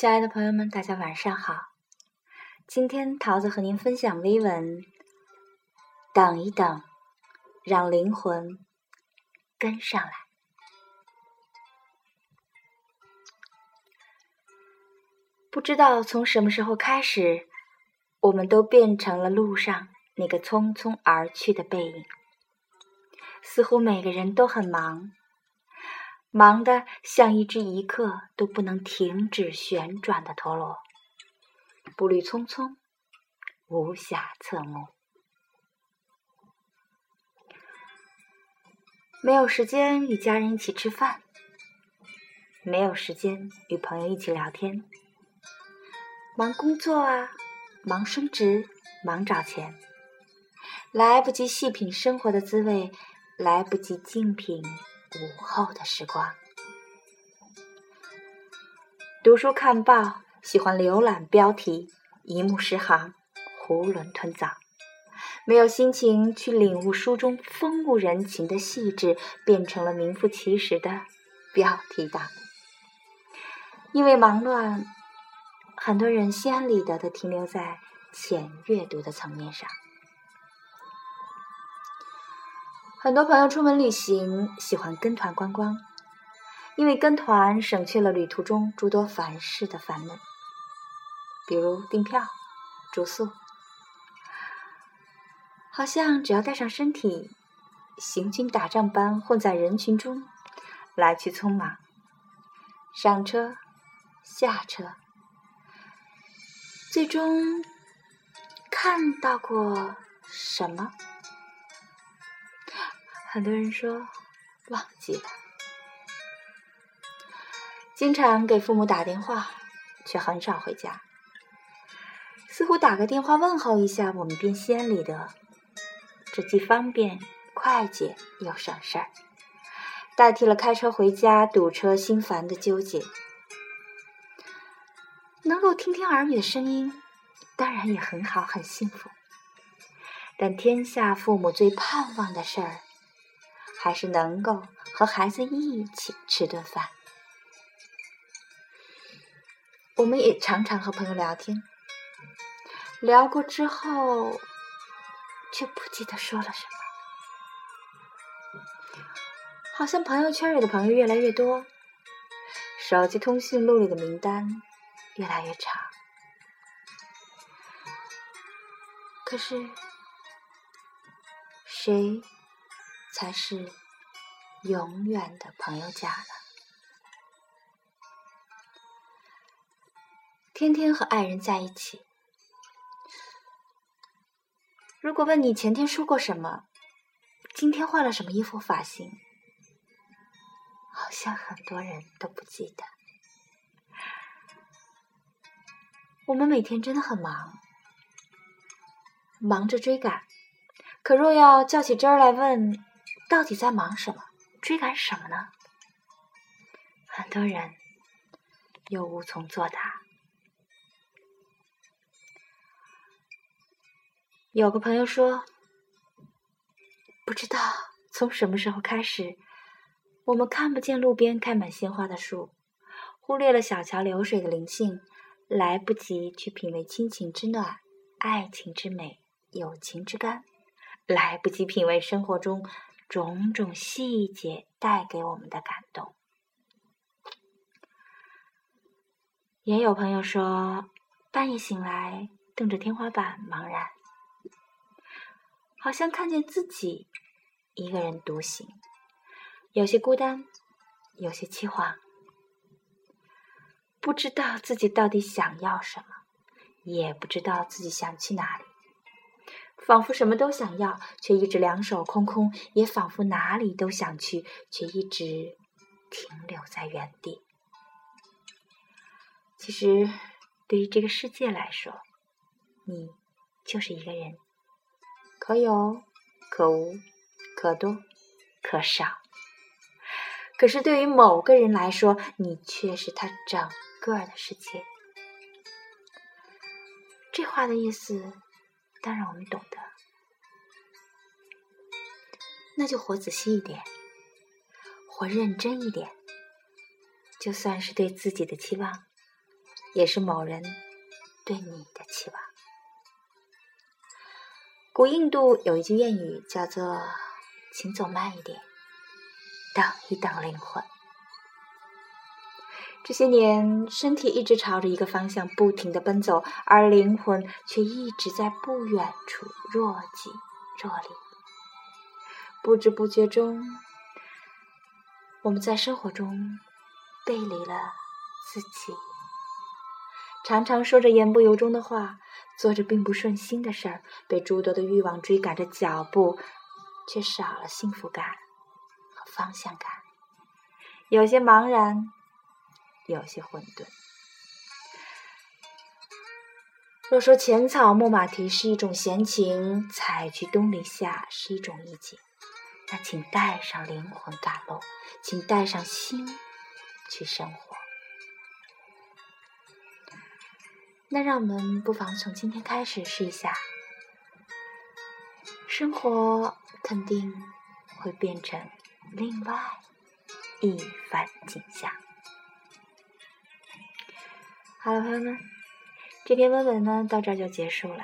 亲爱的朋友们，大家晚上好。今天桃子和您分享微文：等一等，让灵魂跟上来。不知道从什么时候开始，我们都变成了路上那个匆匆而去的背影。似乎每个人都很忙。忙得像一只一刻都不能停止旋转的陀螺，步履匆匆，无暇侧目，没有时间与家人一起吃饭，没有时间与朋友一起聊天，忙工作啊，忙升职，忙找钱，来不及细品生活的滋味，来不及静品。午后的时光，读书看报，喜欢浏览标题，一目十行，囫囵吞枣，没有心情去领悟书中风物人情的细致，变成了名副其实的标题党。因为忙乱，很多人心安理得的停留在浅阅读的层面上。很多朋友出门旅行喜欢跟团观光，因为跟团省去了旅途中诸多凡事的烦闷，比如订票、住宿，好像只要带上身体，行军打仗般混在人群中，来去匆忙，上车、下车，最终看到过什么？很多人说忘记了，经常给父母打电话，却很少回家。似乎打个电话问候一下，我们便心安理得。这既方便快捷又省事儿，代替了开车回家堵车心烦的纠结。能够听听儿女的声音，当然也很好，很幸福。但天下父母最盼望的事儿。还是能够和孩子一起吃顿饭。我们也常常和朋友聊天，聊过之后，却不记得说了什么。好像朋友圈里的朋友越来越多，手机通讯录里的名单越来越长。可是，谁？才是永远的朋友家了。天天和爱人在一起，如果问你前天说过什么，今天换了什么衣服发型，好像很多人都不记得。我们每天真的很忙，忙着追赶，可若要较起真儿来问。到底在忙什么？追赶什么呢？很多人又无从作答。有个朋友说：“不知道从什么时候开始，我们看不见路边开满鲜花的树，忽略了小桥流水的灵性，来不及去品味亲情之暖、爱情之美、友情之甘，来不及品味生活中。”种种细节带给我们的感动，也有朋友说，半夜醒来，瞪着天花板，茫然，好像看见自己一个人独行，有些孤单，有些凄惶，不知道自己到底想要什么，也不知道自己想去哪里。仿佛什么都想要，却一直两手空空；也仿佛哪里都想去，却一直停留在原地。其实，对于这个世界来说，你就是一个人，可有可无，可多可少。可是，对于某个人来说，你却是他整个的世界。这话的意思。当然，我们懂得，那就活仔细一点，活认真一点。就算是对自己的期望也是某人对你的期望。古印度有一句谚语，叫做“请走慢一点，等一等灵魂”。这些年，身体一直朝着一个方向不停的奔走，而灵魂却一直在不远处若即若离。不知不觉中，我们在生活中背离了自己，常常说着言不由衷的话。做着并不顺心的事儿，被诸多的欲望追赶着脚步，却少了幸福感和方向感，有些茫然，有些混沌。若说浅草木马蹄是一种闲情，采菊东篱下是一种意境，那请带上灵魂赶路，请带上心去生活。那让我们不妨从今天开始试一下，生活肯定会变成另外一番景象。好了，朋友们，这篇文文呢到这儿就结束了。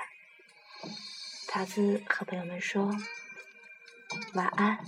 桃子和朋友们说晚安。